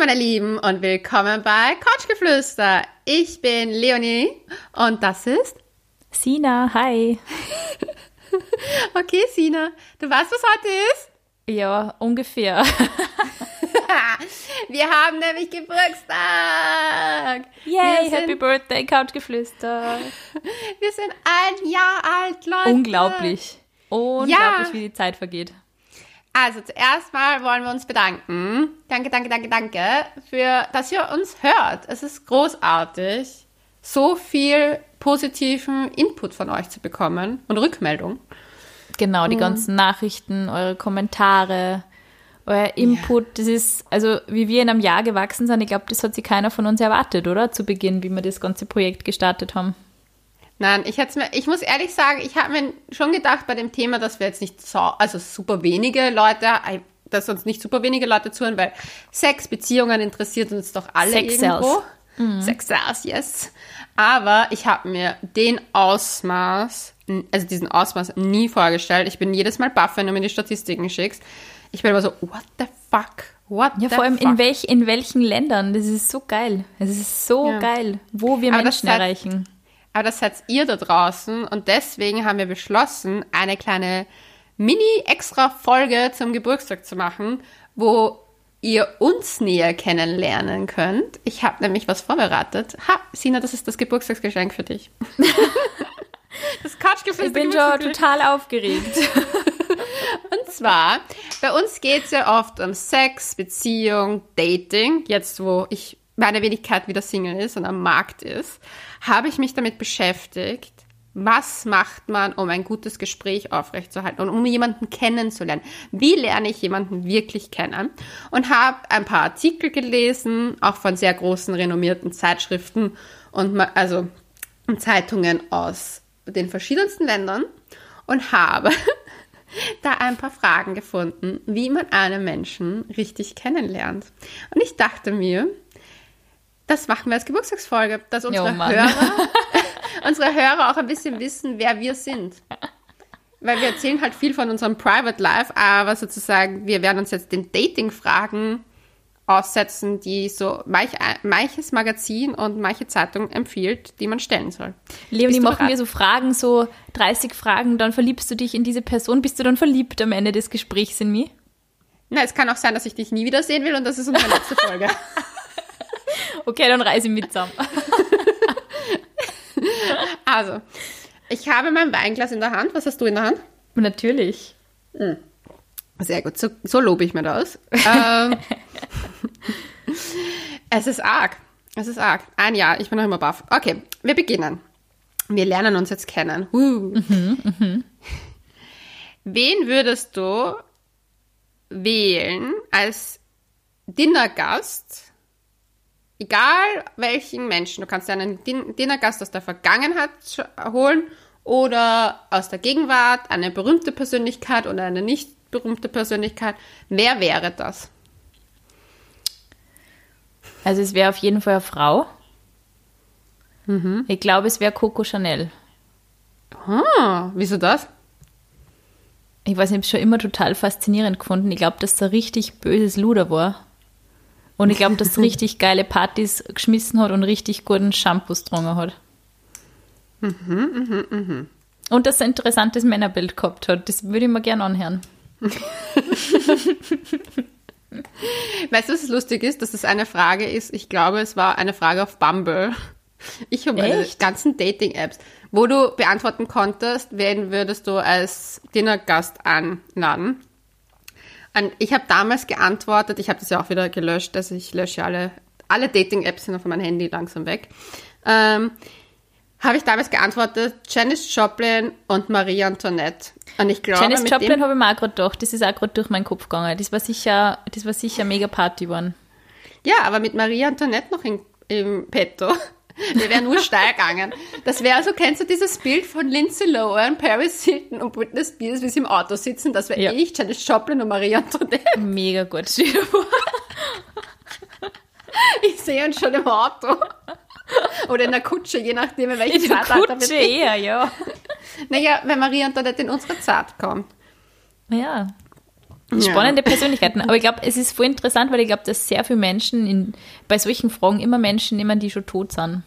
meine Lieben, und willkommen bei Couchgeflüster. Ich bin Leonie und das ist Sina. Hi. okay, Sina. Du weißt, was heute ist? Ja, ungefähr. Wir haben nämlich Geburtstag. Yay, sind, Happy Birthday, Couchgeflüster. Wir sind ein Jahr alt, Leute. Unglaublich. Unglaublich, ja. wie die Zeit vergeht. Also zuerst mal wollen wir uns bedanken. Danke, danke, danke, danke, für, dass ihr uns hört. Es ist großartig, so viel positiven Input von euch zu bekommen und Rückmeldung. Genau, die mhm. ganzen Nachrichten, eure Kommentare, euer Input. Ja. Das ist, also wie wir in einem Jahr gewachsen sind, ich glaube, das hat sich keiner von uns erwartet, oder? Zu Beginn, wie wir das ganze Projekt gestartet haben. Nein, ich hätte mir, ich muss ehrlich sagen, ich habe mir schon gedacht bei dem Thema, dass wir jetzt nicht so, also super wenige Leute, dass uns nicht super wenige Leute zuhören, weil Sex, Beziehungen interessiert uns doch alle Sex irgendwo. Mhm. Sex Sales, yes. Aber ich habe mir den Ausmaß, also diesen Ausmaß nie vorgestellt. Ich bin jedes Mal baff, wenn du mir die Statistiken schickst. Ich bin immer so, what the fuck? What ja, vor allem fuck? in, welch, in welchen Ländern? Das ist so geil. Es ist so ja. geil, wo wir Aber Menschen erreichen. Aber das seid ihr da draußen und deswegen haben wir beschlossen, eine kleine Mini-Extra-Folge zum Geburtstag zu machen, wo ihr uns näher kennenlernen könnt. Ich habe nämlich was vorbereitet. Ha, Sina, das ist das Geburtstagsgeschenk für dich. das Couchgefühl. Ich bin schon total aufgeregt. Und zwar, bei uns geht es ja oft um Sex, Beziehung, Dating. Jetzt, wo ich meine Wenigkeit wieder Single ist und am Markt ist habe ich mich damit beschäftigt, was macht man, um ein gutes Gespräch aufrechtzuerhalten und um jemanden kennenzulernen? Wie lerne ich jemanden wirklich kennen? Und habe ein paar Artikel gelesen, auch von sehr großen, renommierten Zeitschriften und also Zeitungen aus den verschiedensten Ländern und habe da ein paar Fragen gefunden, wie man einen Menschen richtig kennenlernt. Und ich dachte mir, das machen wir als Geburtstagsfolge, dass unsere, jo, Hörer, unsere Hörer auch ein bisschen wissen, wer wir sind. Weil wir erzählen halt viel von unserem Private Life, aber sozusagen, wir werden uns jetzt den Dating-Fragen aussetzen, die so manch, manches Magazin und manche Zeitung empfiehlt, die man stellen soll. Leonie, machen wir so Fragen, so 30 Fragen, dann verliebst du dich in diese Person, bist du dann verliebt am Ende des Gesprächs in mich? Na, es kann auch sein, dass ich dich nie wiedersehen will und das ist unsere letzte Folge. Okay, dann reise ich mit zusammen. also, ich habe mein Weinglas in der Hand. Was hast du in der Hand? Natürlich. Hm. Sehr gut, so, so lobe ich mir das. ähm, es ist arg. Es ist arg. Ein Jahr, ich bin noch immer baff. Okay, wir beginnen. Wir lernen uns jetzt kennen. Uh. Mhm, mh. Wen würdest du wählen als Dinnergast egal welchen Menschen, du kannst dir einen Dinnergast aus der Vergangenheit holen oder aus der Gegenwart, eine berühmte Persönlichkeit oder eine nicht berühmte Persönlichkeit. Wer wäre das? Also es wäre auf jeden Fall eine Frau. Mhm. Ich glaube, es wäre Coco Chanel. Ah, wieso das? Ich weiß nicht, ich habe es schon immer total faszinierend gefunden. Ich glaube, dass da richtig böses Luder war. Und ich glaube, dass richtig geile Partys geschmissen hat und richtig guten Shampoos getrunken hat. Mhm, mhm, mhm. Und dass er ein interessantes Männerbild gehabt hat. Das würde ich mir gerne anhören. weißt du, was lustig ist? Dass das eine Frage ist. Ich glaube, es war eine Frage auf Bumble. Ich habe meine ganzen Dating-Apps, wo du beantworten konntest, wen würdest du als Dinnergast anladen? Und ich habe damals geantwortet, ich habe das ja auch wieder gelöscht, also ich lösche alle, alle Dating-Apps sind auf meinem Handy langsam weg. Ähm, habe ich damals geantwortet, Janis Joplin und Marie Antoinette. Und ich glaube, Janis Joplin habe ich mir auch gerade gedacht, das ist auch gerade durch meinen Kopf gegangen. Das war sicher, das war sicher mega Party geworden. Ja, aber mit Marie Antoinette noch in, im Petto. Wir wären nur steil gegangen. Das wäre also, kennst du dieses Bild von Lindsay Lohan, Paris Hilton und Britney Spears, wie sie im Auto sitzen? Das wäre ja. ich, Janis Joplin und Maria Antoinette. Mega gut, stell dir vor. Ich sehe uns schon im Auto. Oder in der Kutsche, je nachdem, in welchem Zeitalter wir Kutsche eher, ja. Naja, wenn Maria Antoinette in unsere Zeit kommt. Ja. Spannende Persönlichkeiten. Aber ich glaube, es ist voll interessant, weil ich glaube, dass sehr viele Menschen in, bei solchen Fragen immer Menschen nehmen, die schon tot sind.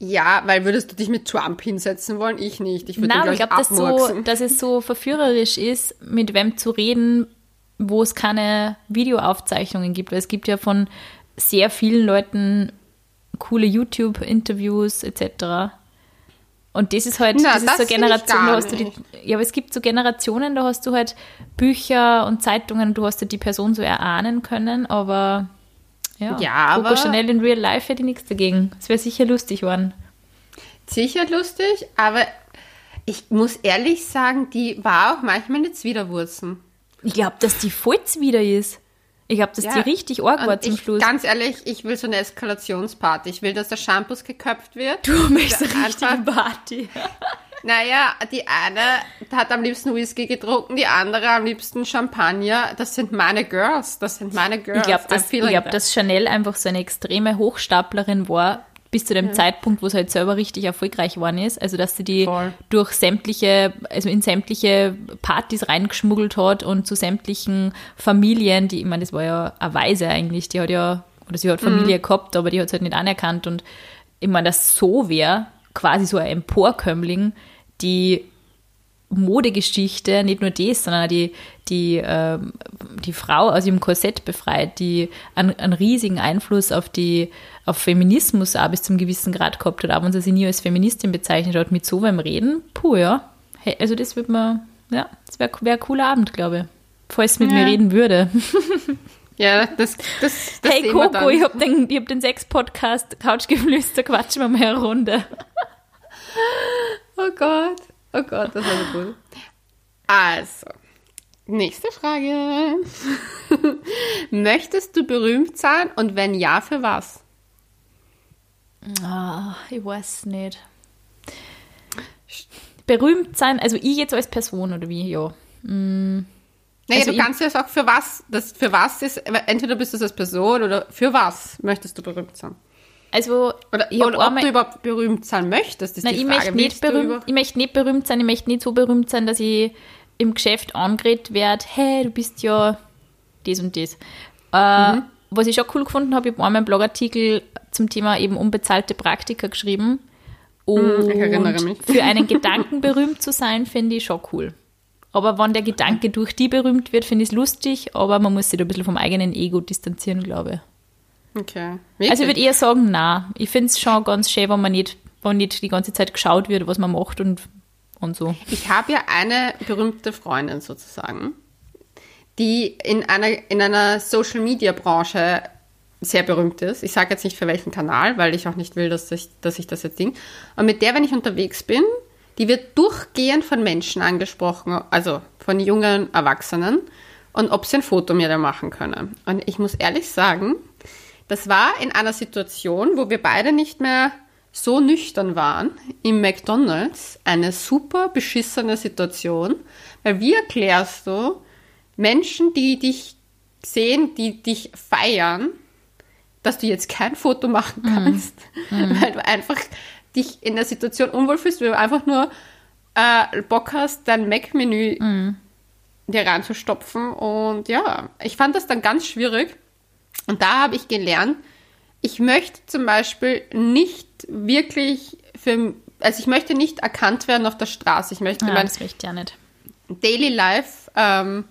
Ja, weil würdest du dich mit Trump hinsetzen wollen? Ich nicht. Ich würde Nein, ich glaube, dass, so, dass es so verführerisch ist, mit wem zu reden, wo es keine Videoaufzeichnungen gibt. Weil es gibt ja von sehr vielen Leuten coole YouTube-Interviews etc. Und das ist halt, Na, das ist das so finde ich Generation, da hast du die, ja, aber es gibt so Generationen, da hast du halt Bücher und Zeitungen, du hast ja die Person so erahnen können, aber ja, Ja, Coco aber- Chanel in Real Life hätte ich nichts dagegen. Es wäre sicher lustig geworden. Sicher lustig, aber ich muss ehrlich sagen, die war auch manchmal eine Zwiderwurzen. Ich glaube, dass die voll wieder ist. Ich glaube, dass Ja. die richtig arg war zum ich, Schluss. Ganz ehrlich, ich will so eine Eskalationsparty. Ich will, dass der Shampoos geköpft wird. Du möchtest eine richtige Party. Naja, die eine hat am liebsten Whisky getrunken, die andere am liebsten Champagner. Das sind meine Girls. Das sind meine Girls. Ich glaube, dass, ich glaub, dass Chanel einfach so eine extreme Hochstaplerin war, bis zu dem Zeitpunkt, wo sie halt selber richtig erfolgreich geworden ist. Also, dass sie die Voll. durch sämtliche, also in sämtliche Partys reingeschmuggelt hat und zu sämtlichen Familien, die, ich meine, das war ja eine Weise eigentlich, die hat ja, oder sie hat Familie gehabt, aber die hat es halt nicht anerkannt und ich meine, das so wäre, quasi so ein Emporkömmling, die Modegeschichte, nicht nur das, sondern auch die, die, ähm, die Frau aus ihrem Korsett befreit, die einen, einen riesigen Einfluss auf die auf Feminismus auch bis zum gewissen Grad gehabt hat, aber wenn sie sich nie als Feministin bezeichnet hat, mit so beim Reden, puh, ja. Hey, also das wird man, ja, das wäre wär ein cooler Abend, glaube ich. Falls sie mit mir Ja. reden würde. Ja, das, das, das hey Coco, dann. ich habe den, ich hab den Sex-Podcast Couchgeflüster, quatschen wir mal eine Runde. Oh Gott. Oh Gott, das war so cool. Also, nächste Frage. Möchtest du berühmt sein und wenn ja, für was? Ah, ich weiß nicht. Berühmt sein, also ich jetzt als Person oder wie, ja. Naja, Also du kannst ja sagen, für was. Das für was ist, entweder bist du es als Person oder für was möchtest du berühmt sein? Also, Oder, ich ob einmal- du überhaupt berühmt sein möchtest, ist Nein, die ich Frage. möchte, nicht berühmt, ich möchte nicht berühmt sein, ich möchte nicht so berühmt sein, dass ich im Geschäft angeredet werde, hey, du bist ja das und das. Äh, Mhm. Was ich schon cool gefunden habe, ich habe einmal einen Blogartikel zum Thema eben unbezahlte Praktika geschrieben. Und Mhm, ich erinnere mich. für einen Gedanken berühmt zu sein, finde ich schon cool. Aber wenn der Gedanke durch die berühmt wird, finde ich es lustig, aber man muss sich da ein bisschen vom eigenen Ego distanzieren, glaube ich. Okay. Also ich Wirklich? würde eher sagen, na. Ich finde es schon ganz schön, wenn man nicht, wenn nicht die ganze Zeit geschaut wird, was man macht und, und so. Ich habe ja eine berühmte Freundin sozusagen, die in einer, in einer Social-Media-Branche sehr berühmt ist. Ich sage jetzt nicht für welchen Kanal, weil ich auch nicht will, dass ich, dass ich das jetzt ding. Und mit der, wenn ich unterwegs bin, die wird durchgehend von Menschen angesprochen, also von jungen Erwachsenen, und ob sie ein Foto mir da machen können. Und ich muss ehrlich sagen, das war in einer Situation, wo wir beide nicht mehr so nüchtern waren, im McDonald's eine super beschissene Situation, weil wie erklärst du Menschen, die dich sehen, die dich feiern, dass du jetzt kein Foto machen kannst, weil du einfach dich in der Situation unwohl fühlst, weil du einfach nur äh, Bock hast, dein Mac-Menü dir reinzustopfen. Und ja, ich fand das dann ganz schwierig. Und da habe ich gelernt, ich möchte zum Beispiel nicht wirklich für, also ich möchte nicht erkannt werden auf der Straße. Ich möchte Ja, mein das möchte ich ja nicht. Daily Life ähm,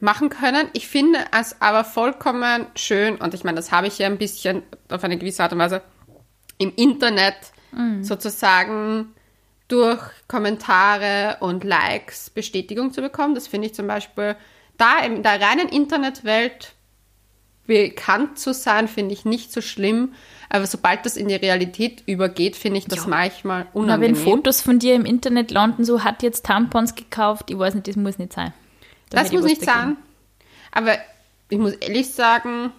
machen können. Ich finde es aber vollkommen schön und ich meine, das habe ich ja ein bisschen auf eine gewisse Art und Weise im Internet sozusagen durch Kommentare und Likes Bestätigung zu bekommen. Das finde ich zum Beispiel da in der reinen Internetwelt bekannt zu sein, finde ich nicht so schlimm. Aber sobald das in die Realität übergeht, finde ich das Ja. manchmal Na, unangenehm. wenn Fotos von dir im Internet landen, so hat jetzt Tampons gekauft, ich weiß nicht, das muss nicht sein. Da Das muss nicht dagegen. sein. Aber ich muss ehrlich sagen,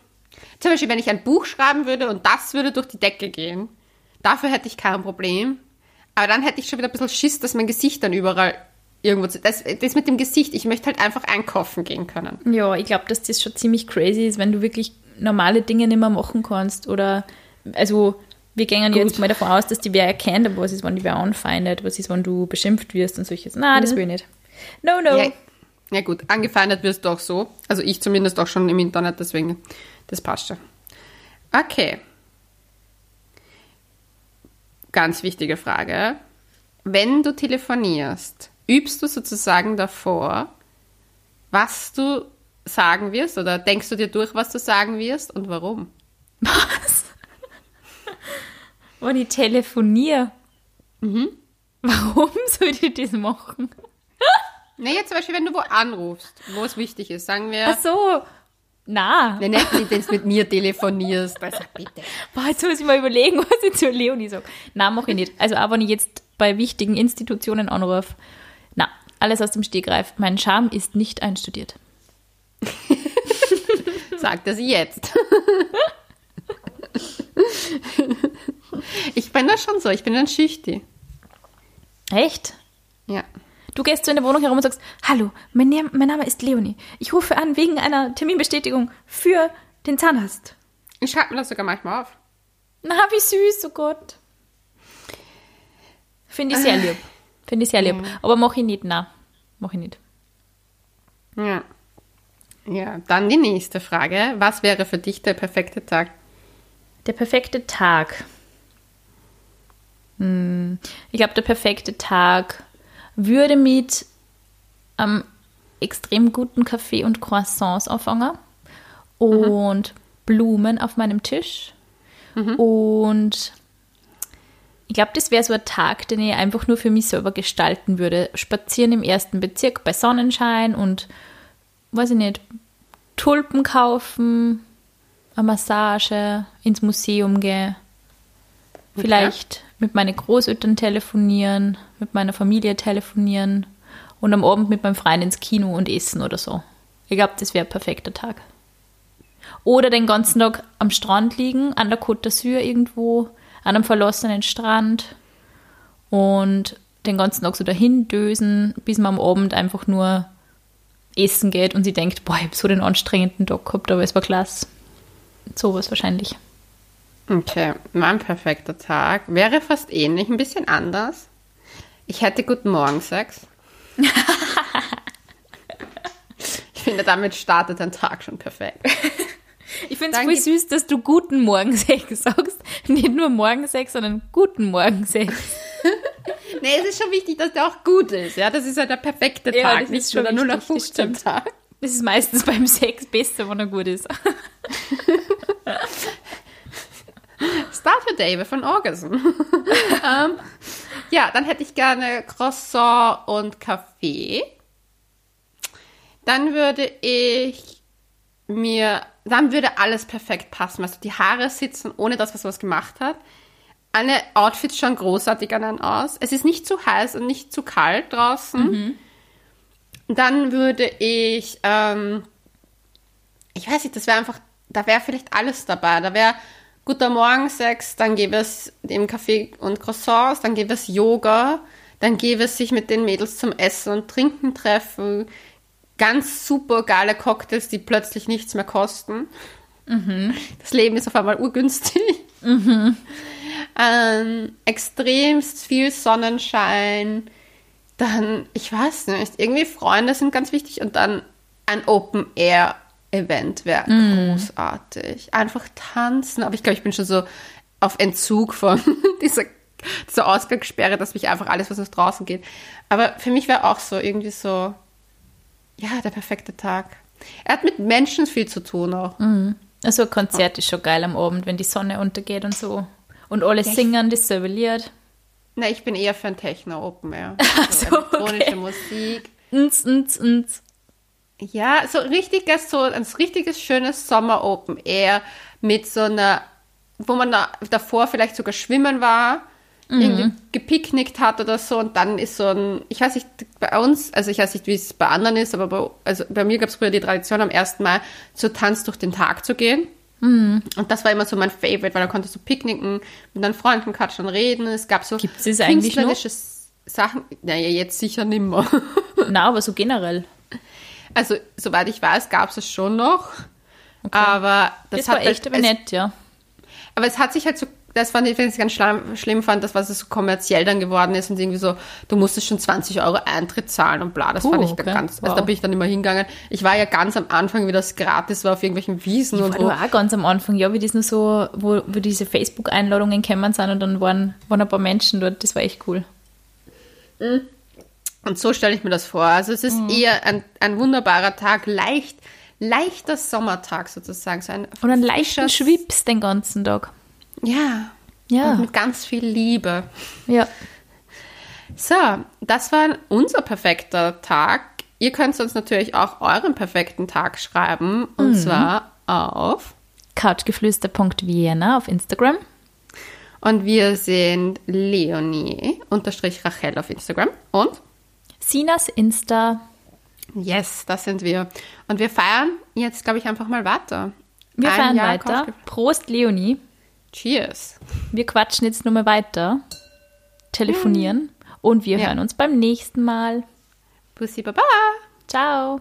zum Beispiel, wenn ich ein Buch schreiben würde und das würde durch die Decke gehen, dafür hätte ich kein Problem. Aber dann hätte ich schon wieder ein bisschen Schiss, dass mein Gesicht dann überall irgendwo zu. Das, das mit dem Gesicht, ich möchte halt einfach einkaufen gehen können. Ja, ich glaube, dass das schon ziemlich crazy ist, wenn du wirklich normale Dinge nicht mehr machen kannst. Oder, also, wir gehen Gut. jetzt mal davon aus, dass die wer erkennt, aber was ist, wenn die wer anfeindet, was ist, wenn du beschimpft wirst und solches. Na, das will ich nicht. No, no. Ja, Ja gut, angefeindet wirst du auch so. Also ich zumindest auch schon im Internet, deswegen, das passt schon. Okay. Ganz wichtige Frage. Wenn du telefonierst, übst du sozusagen davor, was du sagen wirst oder denkst du dir durch, was du sagen wirst und warum? Was? Wenn ich telefoniere. Mhm. Warum soll ich das machen? Na, jetzt zum Beispiel, wenn du wo anrufst, wo es wichtig ist, sagen wir, Ach so. Na. wenn du mit mir telefonierst, also bitte. Boah, jetzt muss ich mal überlegen, was ich zu Leonie sage. Na, mache ich nicht. Also auch wenn ich jetzt bei wichtigen Institutionen anrufe. Alles aus dem Stegreif. Mein Charme ist nicht einstudiert. Sag das jetzt. ich bin da schon so, ich bin dann schüchtig. Echt? Ja. Du gehst so in der Wohnung herum und sagst, hallo, mein, Name- mein Name ist Leonie. Ich rufe an wegen einer Terminbestätigung für den Zahnarzt. Ich schreibe mir das sogar manchmal auf. Na, wie süß, oh Gott. Finde ich sehr lieb. Finde ich sehr lieb. Aber mach ich nicht, na. Mach ich nicht. Ja. Ja, dann die nächste Frage. Was wäre für dich der perfekte Tag? Der perfekte Tag. Hm, ich glaube, der perfekte Tag würde mit einem extrem guten Kaffee und Croissants anfangen und Blumen auf meinem Tisch. Und ich glaube, das wäre so ein Tag, den ich einfach nur für mich selber gestalten würde. Spazieren im ersten Bezirk bei Sonnenschein und, weiß ich nicht, Tulpen kaufen, eine Massage, ins Museum gehen. Vielleicht mit meinen Großeltern telefonieren, mit meiner Familie telefonieren und am Abend mit meinem Freund ins Kino und essen oder so. Ich glaube, das wäre ein perfekter Tag. Oder den ganzen Tag am Strand liegen, an der Côte d'Azur irgendwo, an einem verlassenen Strand und den ganzen Tag so dahin dösen, bis man am Abend einfach nur essen geht und sie denkt, boah, ich habe so den anstrengenden Tag gehabt, aber es war klasse. Sowas wahrscheinlich. Okay, mein perfekter Tag wäre fast ähnlich, ein bisschen anders. Ich hätte Guten Morgen Sex. ich finde, damit startet ein Tag schon perfekt. Ich finde es voll süß, dass du guten Morgensex sagst. Nicht nur Morgensex, sondern guten Morgensex. Nee, es ist schon wichtig, dass der auch gut ist. Ja, das ist ja der perfekte Ja, Tag, das nicht ist schon nur 0815 stimmt. Tag. Das ist meistens beim Sex besser, wenn er gut ist. Start day with an orgasm. ähm, ja, dann hätte ich gerne Croissant und Kaffee. Dann würde ich mir, dann würde alles perfekt passen. Also die Haare sitzen, ohne dass man was gemacht hat. Alle Outfits schauen großartig an einen aus. Es ist nicht zu heiß und nicht zu kalt draußen. Dann würde ich, ähm, ich weiß nicht, das wäre einfach, da wäre vielleicht alles dabei. Da wäre guter Morgensex, dann gäbe es im Kaffee und Croissants, dann gäbe es Yoga, dann gäbe es sich mit den Mädels zum Essen und Trinken treffen, ganz super geile Cocktails, die plötzlich nichts mehr kosten. Das Leben ist auf einmal urgünstig. Ähm, extremst viel Sonnenschein. Dann, ich weiß nicht, irgendwie Freunde sind ganz wichtig und dann ein Open-Air-Event wäre großartig. Einfach tanzen, aber ich glaube, ich bin schon so auf Entzug von dieser, dieser Ausgangssperre, dass mich einfach alles, was aus draußen geht. Aber für mich wäre auch so irgendwie so, ja, der perfekte Tag. Er hat mit Menschen viel zu tun auch. Also ein Konzert ist schon geil am Abend, wenn die Sonne untergeht und so. Und alle Ja, singen dasselbe Lied. Na, ich bin eher für ein Techno-Open Air. so, So elektronische okay. Musik. Ns, ns, ns. Ja, so richtiges, so ein richtiges schönes Sommer Open Air mit so einer, wo man da, davor vielleicht sogar schwimmen war, irgendwie gepicknickt hat oder so und dann ist so ein, ich weiß nicht, bei uns, also ich weiß nicht, wie es bei anderen ist, aber bei, also bei mir gab es früher die Tradition, am 1. Mai zu Tanz durch den Tag zu gehen. Und das war immer so mein Favorite, weil da konntest du picknicken, mit deinen Freunden quatschen, reden. Es gab so Gibt's das eigentlich noch? Sachen. Naja, jetzt sicher nimmer. Na, aber so generell. Also, soweit ich weiß, gab es es schon noch. Aber das, Das, hat war echt halt, aber es, nett, ja. Aber es hat sich halt so das fand ich, ich ganz schlimm, schlimm fand, das, was es so kommerziell dann geworden ist und irgendwie so, du musstest schon 20 Euro Eintritt zahlen und bla. Das Puh, fand ich okay. ganz, also Wow. da bin ich dann immer hingegangen. Ich war ja ganz am Anfang, wie das gratis war auf irgendwelchen Wiesen und War da auch ganz am Anfang, ja, wie das nur so, wo, wo diese Facebook-Einladungen gekommen sind und dann waren, waren ein paar Menschen dort, das war echt cool. Und so stelle ich mir das vor. Also es ist Mhm. eher ein, ein wunderbarer Tag, leicht, leichter Sommertag sozusagen. So ein Und einen leichten frischer- Schwips den ganzen Tag. Ja. Ja. Und mit ganz viel Liebe. Ja. So, das war unser perfekter Tag. Ihr könnt uns natürlich auch euren perfekten Tag schreiben. Und Mhm. zwar auf. Couchgeflüster.vienna auf Instagram. Und wir sind Leonie unterstrich Rachel auf Instagram. Und Sinas Insta. yes, das sind wir. Und wir feiern jetzt, glaube ich, einfach mal weiter. Wir Ein fahren Jahr weiter. Prost, Leonie. Cheers. Wir quatschen jetzt nur mal weiter, telefonieren und wir Ja. hören uns beim nächsten Mal. Bussi Baba. Ciao.